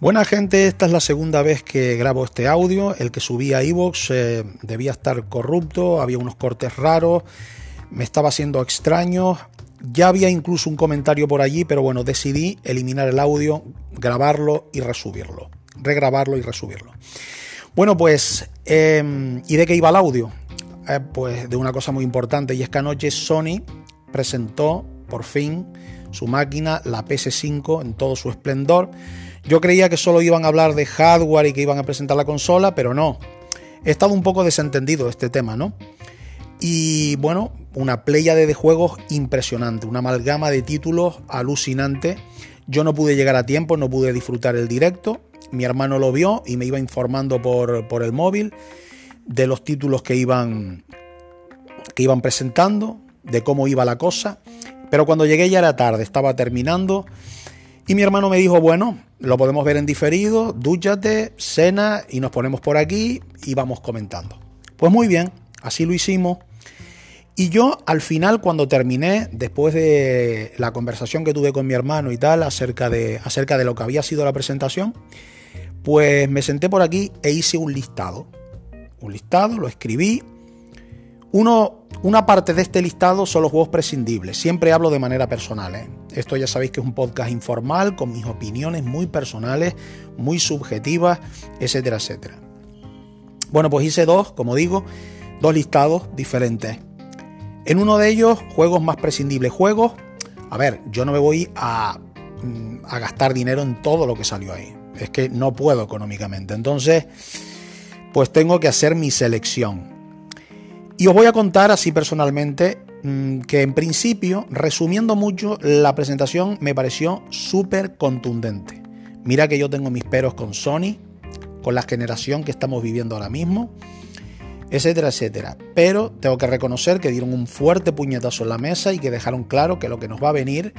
Buena gente, esta es la segunda vez que grabo este audio. El que subí a Evox eh, debía estar corrupto, había unos cortes raros, me estaba haciendo extraño. Ya había incluso un comentario por allí, pero bueno, decidí eliminar el audio, grabarlo y resubirlo. Regrabarlo y resubirlo. Bueno, pues, em, ¿y de qué iba el audio? Eh, pues de una cosa muy importante, y es que anoche Sony presentó por fin su máquina, la PS5, en todo su esplendor yo creía que solo iban a hablar de hardware y que iban a presentar la consola, pero no. He estado un poco desentendido este tema, ¿no? Y bueno, una playa de juegos impresionante, una amalgama de títulos alucinante. Yo no pude llegar a tiempo, no pude disfrutar el directo. Mi hermano lo vio y me iba informando por, por el móvil de los títulos que iban, que iban presentando, de cómo iba la cosa. Pero cuando llegué ya era tarde, estaba terminando y mi hermano me dijo, bueno, lo podemos ver en diferido, dúchate, cena y nos ponemos por aquí y vamos comentando. Pues muy bien, así lo hicimos. Y yo al final, cuando terminé, después de la conversación que tuve con mi hermano y tal, acerca de, acerca de lo que había sido la presentación, pues me senté por aquí e hice un listado. Un listado, lo escribí una parte de este listado son los juegos prescindibles. Siempre hablo de manera personal. ¿eh? Esto ya sabéis que es un podcast informal con mis opiniones muy personales, muy subjetivas, etcétera, etcétera. Bueno, pues hice dos, como digo, dos listados diferentes. En uno de ellos, juegos más prescindibles. Juegos, a ver, yo no me voy a, mm, a gastar dinero en todo lo que salió ahí. Es que no puedo económicamente. Entonces, pues tengo que hacer mi selección. Y os voy a contar así personalmente mm, que en principio, resumiendo mucho, la presentación me pareció súper contundente. Mira que yo tengo mis peros con Sony, con la generación que estamos viviendo ahora mismo, etcétera, etcétera. Pero tengo que reconocer que dieron un fuerte puñetazo en la mesa y que dejaron claro que lo que nos va a venir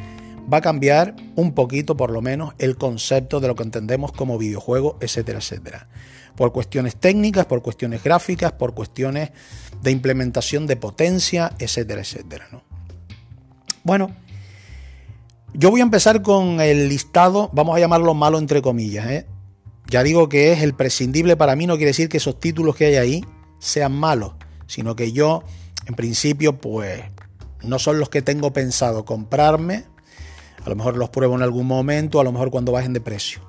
va a cambiar un poquito, por lo menos, el concepto de lo que entendemos como videojuego, etcétera, etcétera por cuestiones técnicas, por cuestiones gráficas, por cuestiones de implementación de potencia, etcétera, etcétera. Bueno, yo voy a empezar con el listado, vamos a llamarlo malo entre comillas. ¿eh? Ya digo que es el prescindible para mí, no quiere decir que esos títulos que hay ahí sean malos, sino que yo, en principio, pues no son los que tengo pensado comprarme. A lo mejor los pruebo en algún momento, a lo mejor cuando bajen de precio.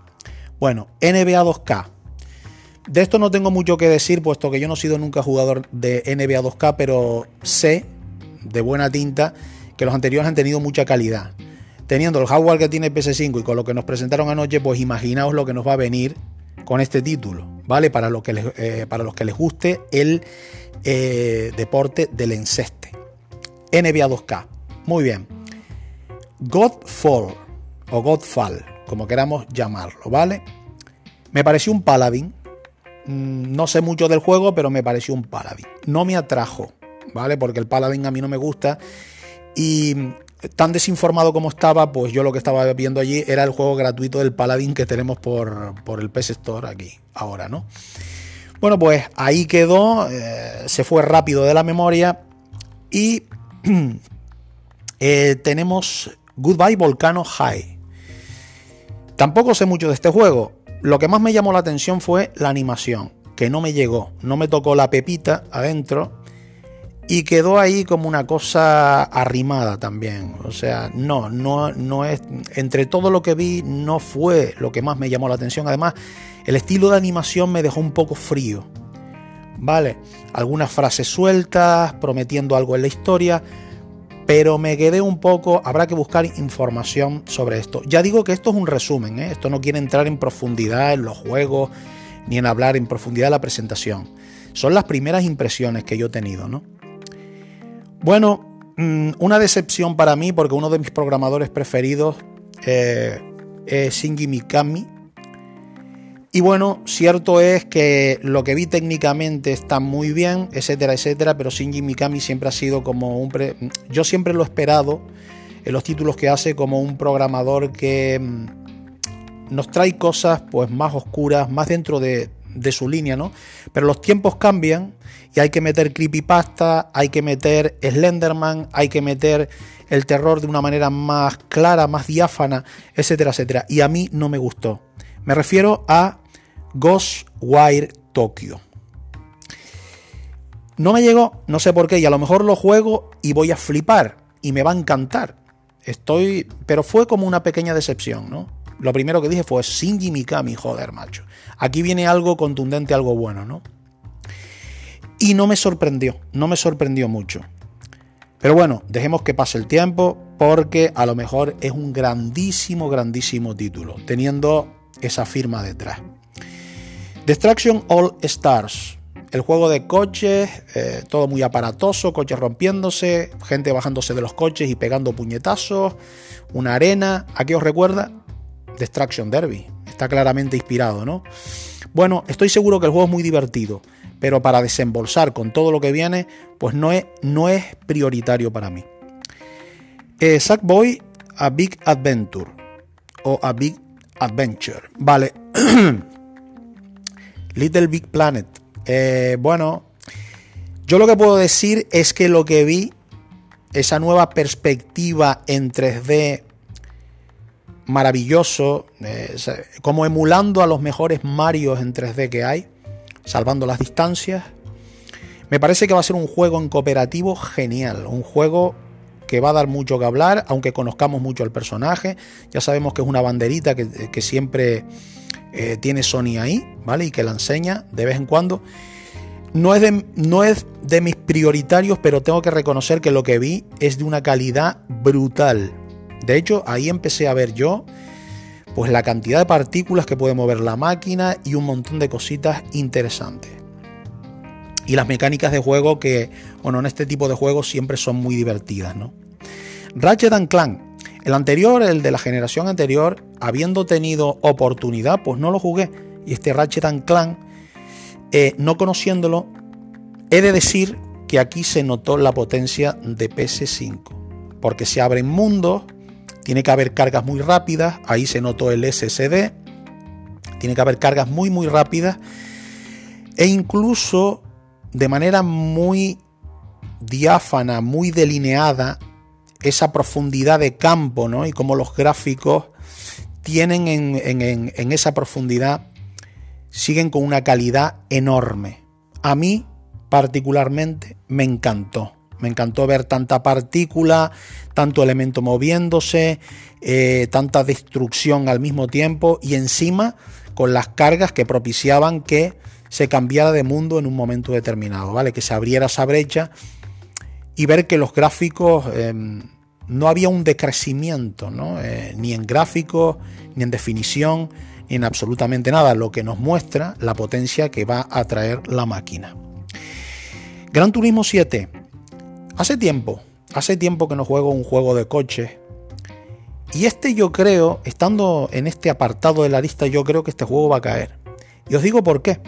Bueno, NBA 2K. De esto no tengo mucho que decir, puesto que yo no he sido nunca jugador de NBA 2K, pero sé de buena tinta que los anteriores han tenido mucha calidad. Teniendo el hardware que tiene PS5 y con lo que nos presentaron anoche, pues imaginaos lo que nos va a venir con este título, ¿vale? Para, que les, eh, los que les guste el eh, deporte del enceste. NBA 2K. Muy bien. Godfall o Godfall, como queramos llamarlo, ¿vale? Me pareció un paladín no sé mucho del juego, pero me pareció un Paladin. No me atrajo, ¿vale? Porque el Paladin a mí no me gusta. Y tan desinformado como estaba, pues yo lo que estaba viendo allí era el juego gratuito del Paladin que tenemos por, el PS Store aquí, ahora, ¿no? Bueno, pues ahí quedó, eh, se fue rápido de la memoria y eh, tenemos Goodbye Volcano High. Tampoco sé mucho de este juego, lo que más me llamó la atención fue la animación, que no me llegó, no me tocó la pepita adentro y quedó ahí como una cosa arrimada también. O sea, no, no, no es. Entre todo lo que vi, no fue lo que más me llamó la atención. Además, el estilo de animación me dejó un poco frío. ¿Vale? Algunas frases sueltas, prometiendo algo en la historia, pero me quedé un poco, habrá que buscar información sobre esto. Ya digo que esto es un resumen, ¿eh? esto no quiere entrar en profundidad en los juegos ni en hablar en profundidad de la presentación. Son las primeras impresiones que yo he tenido, ¿no? Bueno, mm, una decepción para mí porque uno de mis programadores preferidos eh, es Shinji Mikami, y bueno, cierto es que lo que vi técnicamente está muy bien, etcétera, etcétera, pero Shinji Mikami siempre ha sido como un... Yo siempre lo he esperado en los títulos que hace como un programador que mm, nos trae cosas pues más oscuras, más dentro de, de su línea, ¿no? Pero los tiempos cambian y hay que meter creepypasta, hay que meter Slenderman, hay que meter el terror de una manera más clara, más diáfana, etcétera, etcétera. Y a mí no me gustó Me refiero a Ghostwire Tokyo. No me llegó, no sé por qué, y a lo mejor lo juego y voy a flipar y me va a encantar. Estoy, pero fue como una pequeña decepción, ¿no? Lo primero que dije fue Shinji Mikami, joder, macho. Aquí viene algo contundente, algo bueno, ¿no? Y no me sorprendió, no me sorprendió mucho. Pero bueno, dejemos que pase el tiempo porque a lo mejor es un grandísimo, grandísimo título, teniendo esa firma detrás. Destruction All Stars, el juego de coches, eh, todo muy aparatoso, coches rompiéndose, gente bajándose de los coches y pegando puñetazos, una arena. ¿A qué os recuerda? Destruction Derby. Está claramente inspirado, ¿no? Bueno, estoy seguro que el juego es muy divertido pero para desembolsar con todo lo que viene, pues no es, no es prioritario para mí. Eh, Sackboy A Big Adventure o A Big Adventure, vale. Little Big Planet. Eh, bueno, yo lo que puedo decir es que lo que vi, esa nueva perspectiva en 3D maravilloso, eh, como emulando a los mejores Marios en 3D que hay, salvando las distancias. Me parece que va a ser un juego en cooperativo genial, un juego que va a dar mucho que hablar, aunque conozcamos mucho al personaje. Ya sabemos que es una banderita que, siempre eh, tiene Sony ahí, ¿vale? Y que la enseña de vez en cuando. No es, de, no es de mis prioritarios, pero tengo que reconocer que lo que vi es de una calidad brutal. De hecho, ahí empecé a ver yo pues la cantidad de partículas que puede mover la máquina y un montón de cositas interesantes. Y las mecánicas de juego que, bueno, en este tipo de juegos siempre son muy divertidas, ¿no? Ratchet Clank. El anterior, el de la generación anterior, habiendo tenido oportunidad, pues no lo jugué. Y este Ratchet Clank, eh, no conociéndolo, he de decir que aquí se notó la potencia de PS5. Porque se abren mundos, tiene que haber cargas muy rápidas, ahí se notó el SSD, tiene que haber cargas muy muy rápidas e incluso de manera muy diáfana, muy delineada, esa profundidad de campo, ¿no? Y como los gráficos tienen en, en esa profundidad, siguen con una calidad enorme. A mí particularmente me encantó. Me encantó ver tanta partícula, tanto elemento moviéndose, eh, tanta destrucción al mismo tiempo y encima con las cargas que propiciaban que se cambiara de mundo en un momento determinado, ¿vale? Que se abriera esa brecha y ver que los gráficos em, no había un decrecimiento. Eh, ni en gráficos, ni en definición, ni en absolutamente nada, lo que nos muestra la potencia que va a traer la máquina. Gran Turismo 7 Hace tiempo, hace tiempo que no juego un juego de coche. Y este yo creo, estando en este apartado de la lista, yo creo que este juego va a caer. Y os digo por qué.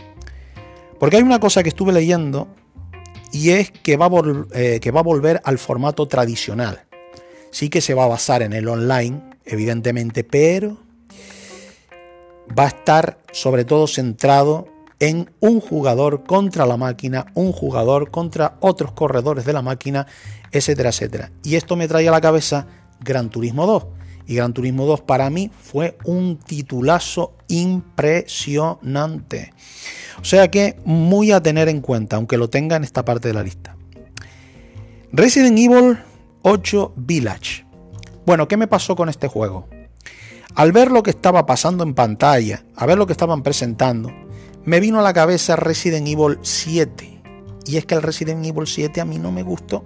Porque hay una cosa que estuve leyendo y es que va, a eh, que va a volver al formato tradicional. Sí que se va a basar en el online, evidentemente, pero va a estar sobre todo centrado en un jugador contra la máquina, un jugador contra otros corredores de la máquina, etcétera, etcétera. Y esto me trae a la cabeza Gran Turismo 2. Y Gran Turismo 2 para mí fue un titulazo impresionante. O sea que muy a tener en cuenta, aunque lo tenga en esta parte de la lista. Resident Evil 8 Village. Bueno, ¿qué me pasó con este juego? Al ver lo que estaba pasando en pantalla, a ver lo que estaban presentando, me vino a la cabeza Resident Evil 7. Y es que el Resident Evil 7 a mí no me gustó.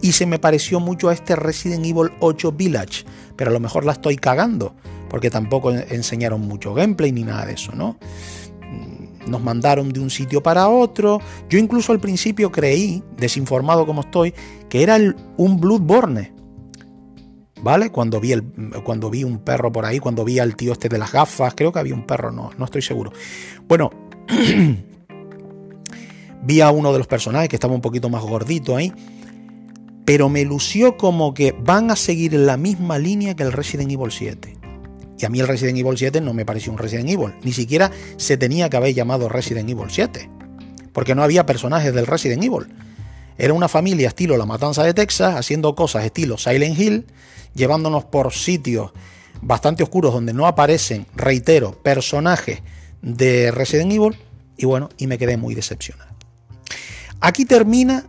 Y se me pareció mucho a este Resident Evil 8 Village. Pero a lo mejor la estoy cagando. Porque tampoco enseñaron mucho gameplay ni nada de eso, ¿no? Nos mandaron de un sitio para otro. Yo incluso al principio creí, desinformado como estoy, que era un Bloodborne. ¿Vale? Cuando vi, el, cuando vi un perro por ahí, cuando vi al tío este de las gafas, creo que había un perro, no, no estoy seguro. Bueno, vi a uno de los personajes que estaba un poquito más gordito ahí, pero me lució como que van a seguir la misma línea que el Resident Evil 7. Y a mí el Resident Evil 7 no me pareció un Resident Evil, ni siquiera se tenía que haber llamado Resident Evil 7, porque no había personajes del Resident Evil. Era una familia estilo La Matanza de Texas, haciendo cosas estilo Silent Hill, llevándonos por sitios bastante oscuros donde no aparecen, reitero, personajes de Resident Evil y bueno, y me quedé muy decepcionado. Aquí termina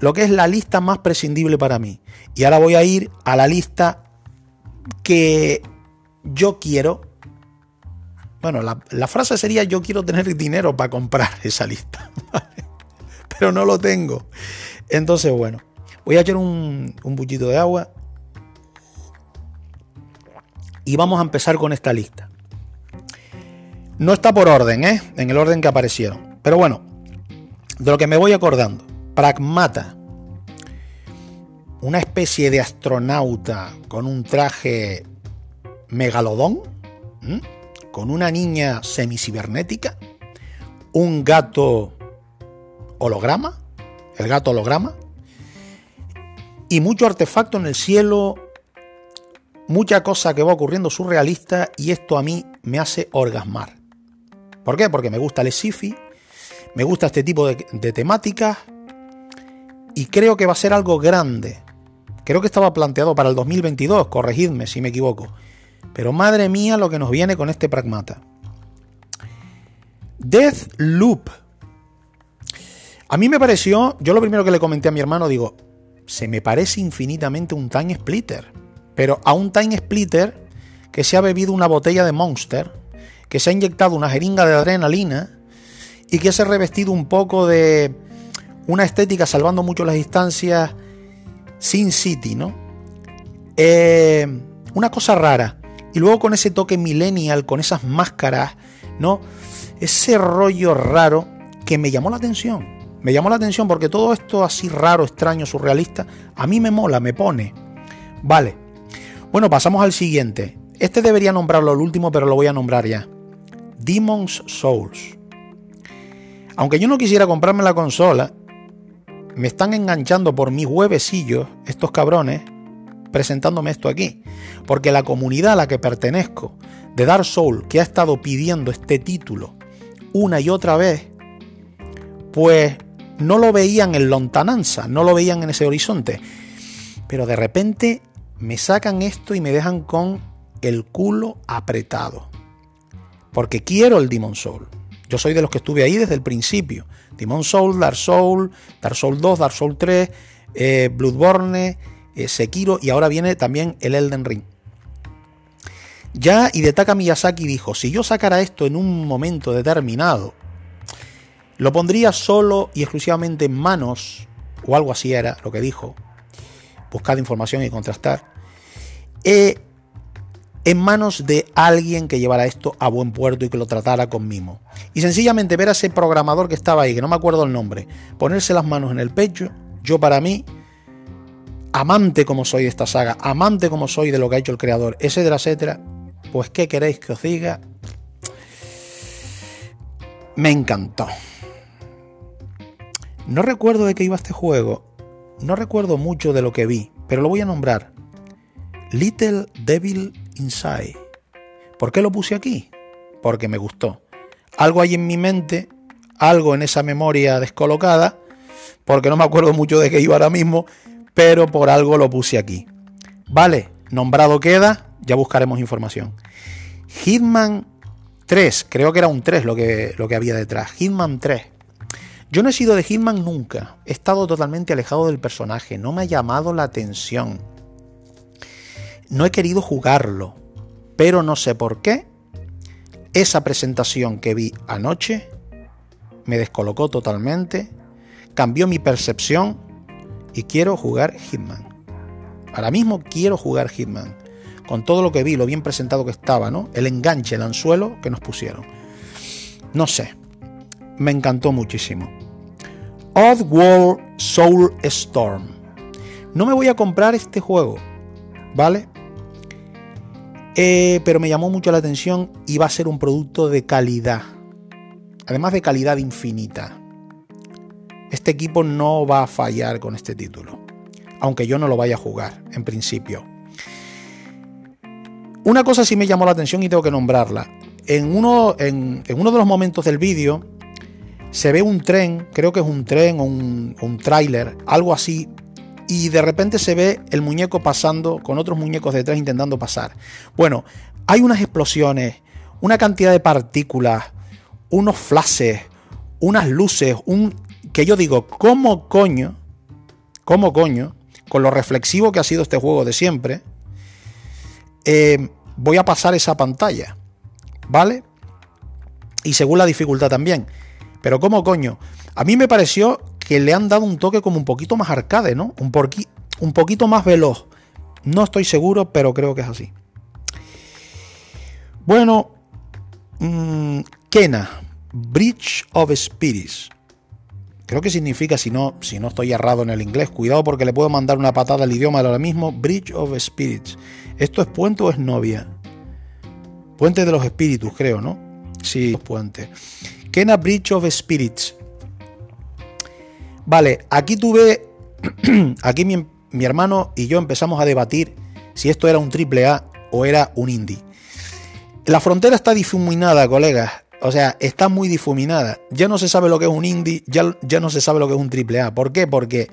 lo que es la lista más prescindible para mí. Y ahora voy a ir a la lista que yo quiero. Bueno, la, frase sería yo quiero tener dinero para comprar esa lista. Pero no lo tengo. Entonces, bueno, voy a echar un, un bullito de agua. Y vamos a empezar con esta lista. No está por orden, ¿eh? En el orden que aparecieron. Pero bueno, de lo que me voy acordando. Pragmata. Una especie de astronauta con un traje megalodón. Con una niña semicibernética. Un gato holograma. El gato holograma. Y mucho artefacto en el cielo. Mucha cosa que va ocurriendo surrealista. Y esto a mí me hace orgasmar. ¿Por qué? Porque me gusta el sci me gusta este tipo de, de temáticas y creo que va a ser algo grande. Creo que estaba planteado para el 2022, corregidme si me equivoco. Pero madre mía lo que nos viene con este pragmata. Death Loop. A mí me pareció, yo lo primero que le comenté a mi hermano, digo, se me parece infinitamente un Time Splitter. Pero a un Time Splitter que se ha bebido una botella de Monster que se ha inyectado una jeringa de adrenalina y que se ha revestido un poco de una estética salvando mucho las distancias Sin City, ¿no? Eh, una cosa rara. Y luego con ese toque millennial, con esas máscaras, ¿no? Ese rollo raro que me llamó la atención. Me llamó la atención porque todo esto así raro, extraño, surrealista, a mí me mola, me pone. Vale. Bueno, pasamos al siguiente. Este debería nombrarlo el último, pero lo voy a nombrar ya. Demon's Souls. Aunque yo no quisiera comprarme la consola, me están enganchando por mis huevecillos estos cabrones presentándome esto aquí. Porque la comunidad a la que pertenezco de Dark Souls, que ha estado pidiendo este título una y otra vez, pues no lo veían en lontananza, no lo veían en ese horizonte. Pero de repente me sacan esto y me dejan con el culo apretado porque quiero el Demon Soul. Yo soy de los que estuve ahí desde el principio. Demon Soul, Dark Soul, Dark Soul 2, Dark Soul 3, eh, Bloodborne, eh, Sekiro y ahora viene también el Elden Ring. Ya Hidetaka Miyazaki dijo, si yo sacara esto en un momento determinado, lo pondría solo y exclusivamente en manos, o algo así era lo que dijo, buscar información y contrastar, eh, en manos de alguien que llevara esto a buen puerto y que lo tratara con mimo. Y sencillamente ver a ese programador que estaba ahí, que no me acuerdo el nombre, ponerse las manos en el pecho, yo para mí, amante como soy de esta saga, amante como soy de lo que ha hecho el creador, etcétera, etcétera, pues ¿qué queréis que os diga? Me encantó. No recuerdo de qué iba este juego, no recuerdo mucho de lo que vi, pero lo voy a nombrar. Little Devil Inside. ¿Por qué lo puse aquí? Porque me gustó. Algo hay en mi mente, algo en esa memoria descolocada, porque no me acuerdo mucho de qué iba ahora mismo, pero por algo lo puse aquí. Vale, nombrado queda, ya buscaremos información. Hitman 3, creo que era un 3 lo que, lo que había detrás. Hitman 3. Yo no he sido de Hitman nunca, he estado totalmente alejado del personaje, no me ha llamado la atención. No he querido jugarlo, pero no sé por qué. Esa presentación que vi anoche me descolocó totalmente, cambió mi percepción y quiero jugar Hitman. Ahora mismo quiero jugar Hitman. Con todo lo que vi, lo bien presentado que estaba, ¿no? El enganche, el anzuelo que nos pusieron. No sé. Me encantó muchísimo. Oddworld Soul Storm. No me voy a comprar este juego, ¿vale? Eh, pero me llamó mucho la atención y va a ser un producto de calidad. Además de calidad infinita. Este equipo no va a fallar con este título. Aunque yo no lo vaya a jugar, en principio. Una cosa sí me llamó la atención y tengo que nombrarla. En uno, en, uno de los momentos del vídeo se ve un tren, creo que es un tren o un, un tráiler, algo así, y de repente se ve el muñeco pasando con otros muñecos detrás intentando pasar. Bueno, hay unas explosiones, una cantidad de partículas, unos flashes, unas luces, un que yo digo, ¿cómo coño? ¿Cómo coño? Con lo reflexivo que ha sido este juego de siempre, eh, voy a pasar esa pantalla, ¿vale? Y según la dificultad también. Pero ¿cómo coño? A mí me pareció que le han dado un toque como un poquito más arcade, ¿no? Un, un poquito más veloz. No estoy seguro, pero creo que es así. Bueno, mmm, Kena, Bridge of Spirits. Creo que significa, si no, si no estoy errado en el inglés, cuidado porque le puedo mandar una patada al idioma ahora mismo, Bridge of Spirits. ¿Esto es puente o es novia? Puente de los espíritus, creo, ¿no? Sí, puente. Kena Bridge of Spirits. Vale, aquí tuve, aquí mi, mi hermano y yo empezamos a debatir si esto era un triple A o era un indie. La frontera está difuminada, colegas. O sea, está muy difuminada. Ya no se sabe lo que es un indie, ya, ya no se sabe lo que es un triple A. ¿Por qué? Porque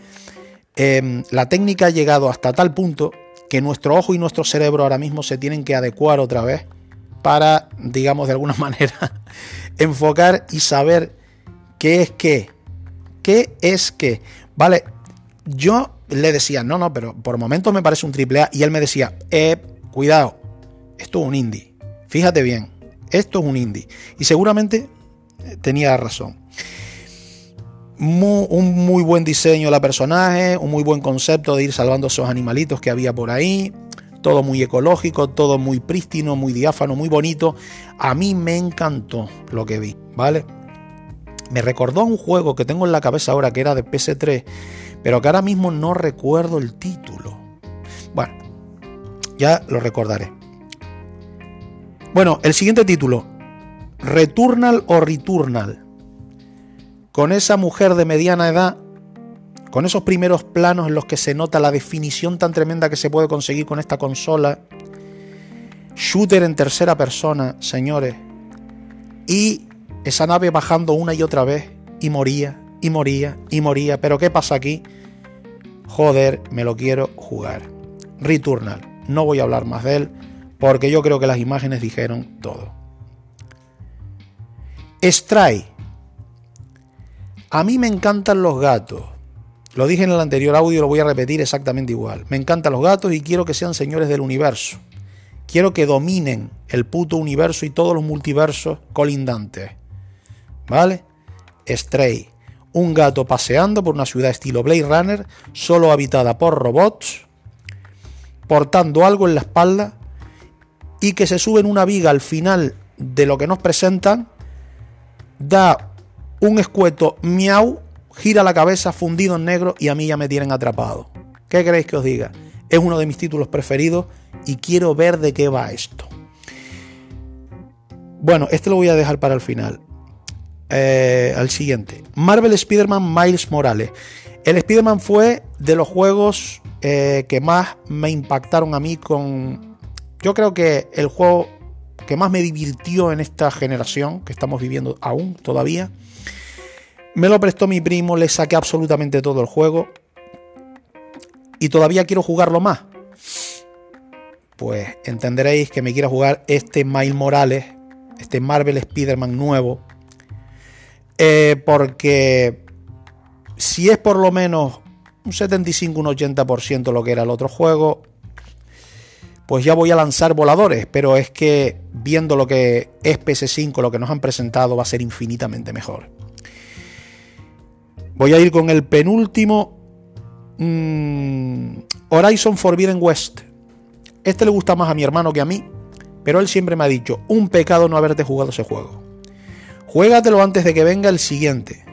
em, la técnica ha llegado hasta tal punto que nuestro ojo y nuestro cerebro ahora mismo se tienen que adecuar otra vez para, digamos, de alguna manera, enfocar y saber qué es qué. ¿Qué es qué? Vale, yo le decía, no, no, pero por momentos me parece un triple A. Y él me decía, eh, cuidado, esto es un indie. Fíjate bien, esto es un indie. Y seguramente eh, tenía razón. un muy buen diseño de la personaje, un muy buen concepto de ir salvando esos animalitos que había por ahí. Todo muy ecológico, todo muy prístino, muy diáfano, muy bonito. A mí me encantó lo que vi, ¿vale? Me recordó a un juego que tengo en la cabeza ahora que era de PS3, pero que ahora mismo no recuerdo el título. Bueno, ya lo recordaré. Bueno, el siguiente título, Returnal o Returnal. Con esa mujer de mediana edad, con esos primeros planos en los que se nota la definición tan tremenda que se puede conseguir con esta consola, shooter en tercera persona, señores, y esa nave bajando una y otra vez, y moría, y moría, y moría, pero ¿qué pasa aquí? Joder, me lo quiero jugar. Returnal, no voy a hablar más de él porque yo creo que las imágenes dijeron todo. Stray. A mí me encantan los gatos. Lo dije en el anterior audio y lo voy a repetir exactamente igual. Me encantan los gatos y quiero que sean señores del universo. Quiero que dominen el puto universo y todos los multiversos colindantes. ¿Vale? Stray. Un gato paseando por una ciudad estilo Blade Runner, solo habitada por robots, portando algo en la espalda y que se sube en una viga al final de lo que nos presentan, da un escueto miau, gira la cabeza fundido en negro y a mí ya me tienen atrapado. ¿Qué queréis que os diga? Es uno de mis títulos preferidos y quiero ver de qué va esto. Bueno, este lo voy a dejar para el final. Eh, al siguiente. Marvel Spider-Man Miles Morales. El Spider-Man fue de los juegos eh, que más me impactaron a mí con yo creo que el juego que más me divirtió en esta generación que estamos viviendo aún todavía, me lo prestó mi primo, le saqué absolutamente todo el juego y todavía quiero jugarlo más. Pues entenderéis que me quiero jugar este Miles Morales, este Marvel Spider-Man nuevo, eh, porque si es por lo menos un 75, un 80% lo que era el otro juego, pues ya voy a lanzar voladores, pero es que viendo lo que es PS5, lo que nos han presentado, va a ser infinitamente mejor. Voy a ir con el penúltimo mm, Horizon Forbidden West. Este le gusta más a mi hermano que a mí, pero él siempre me ha dicho, un pecado no haberte jugado ese juego. Juégatelo antes de que venga el siguiente.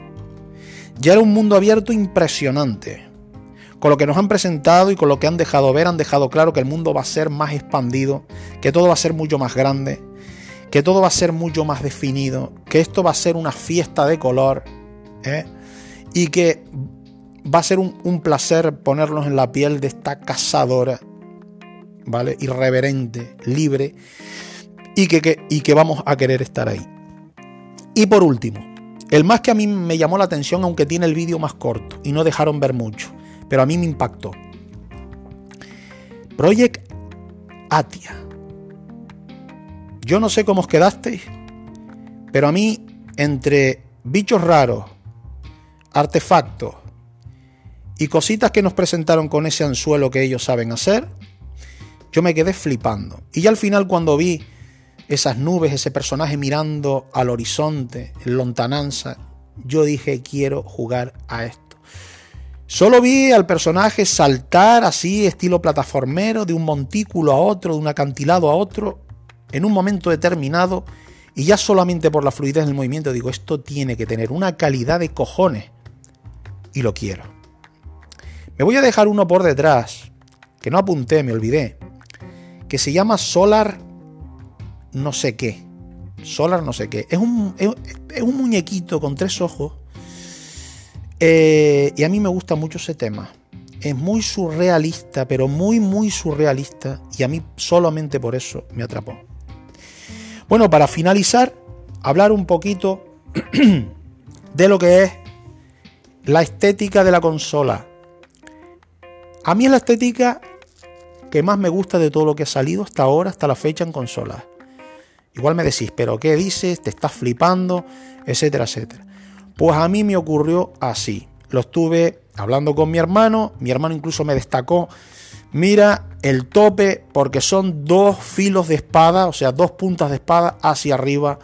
Ya era un mundo abierto impresionante con lo que nos han presentado y con lo que han dejado ver, han dejado claro que el mundo va a ser más expandido, que todo va a ser mucho más grande, que todo va a ser mucho más definido, que esto va a ser una fiesta de color, ¿eh? y que va a ser un, placer ponernos en la piel de esta cazadora, ¿vale? Irreverente, libre, y que, y que vamos a querer estar ahí. Y por último, el más que a mí me llamó la atención, aunque tiene el vídeo más corto y no dejaron ver mucho, pero a mí me impactó. Project Atia. Yo no sé cómo os quedasteis, pero a mí, entre bichos raros, artefactos y cositas que nos presentaron con ese anzuelo que ellos saben hacer, yo me quedé flipando. Y ya al final cuando vi esas nubes, ese personaje mirando al horizonte, en lontananza, yo dije, quiero jugar a esto. Solo vi al personaje saltar así, estilo plataformero, de un montículo a otro, de un acantilado a otro, en un momento determinado, y ya solamente por la fluidez del movimiento digo, esto tiene que tener una calidad de cojones, y lo quiero. Me voy a dejar uno por detrás, que no apunté, me olvidé, que se llama Solar no sé qué. Solar no sé qué. Es un, es un muñequito con tres ojos eh, y a mí me gusta mucho ese tema. Es muy surrealista, pero muy, muy surrealista. Y a mí solamente por eso me atrapó. Bueno, para finalizar, hablar un poquito de lo que es la estética de la consola. A mí es la estética que más me gusta de todo lo que ha salido hasta ahora, hasta la fecha en consolas. Igual me decís, pero ¿qué dices? ¿Te estás flipando? Etcétera, etcétera. Pues a mí me ocurrió así. Lo estuve hablando con mi hermano, mi hermano incluso me destacó, mira el tope porque son dos filos de espada, o sea, dos puntas de espada hacia arriba.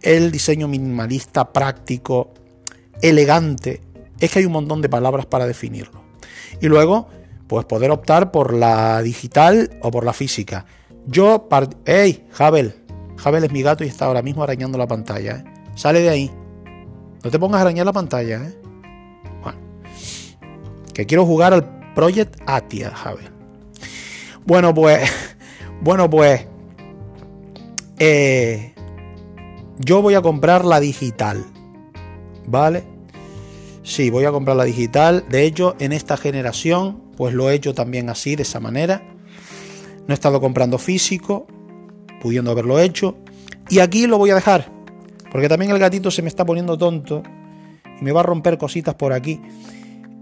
El diseño minimalista, práctico, elegante. Es que hay un montón de palabras para definirlo. Y luego, pues poder optar por la digital o por la física. Yo, ¡Ey, Javel! Javel es mi gato y está ahora mismo arañando la pantalla. ¿eh? Sale de ahí. No te pongas a arañar la pantalla, ¿eh? Bueno. Que quiero jugar al Project Atia, Javier. Bueno, pues. Bueno, pues. Eh, yo voy a comprar la digital. ¿Vale? Sí, voy a comprar la digital. De hecho, en esta generación, pues lo he hecho también así, de esa manera. No he estado comprando físico, pudiendo haberlo hecho. Y aquí lo voy a dejar. Porque también el gatito se me está poniendo tonto y me va a romper cositas por aquí.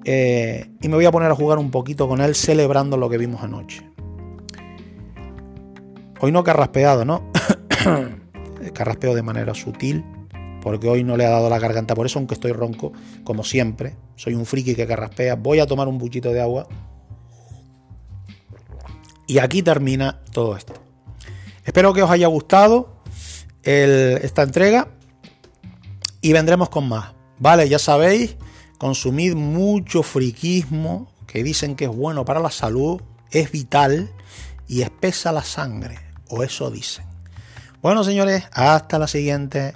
Eh, y me voy a poner a jugar un poquito con él celebrando lo que vimos anoche. Hoy no carraspeado, ¿no? Carraspeo de manera sutil, porque hoy no le ha dado la garganta por eso, aunque estoy ronco, como siempre. Soy un friki que carraspea. Voy a tomar un buchito de agua. Y aquí termina todo esto. Espero que os haya gustado esta entrega y vendremos con más. Vale, ya sabéis, consumid mucho friquismo, que dicen que es bueno para la salud, es vital y espesa la sangre, o eso dicen. Bueno, señores, hasta la siguiente.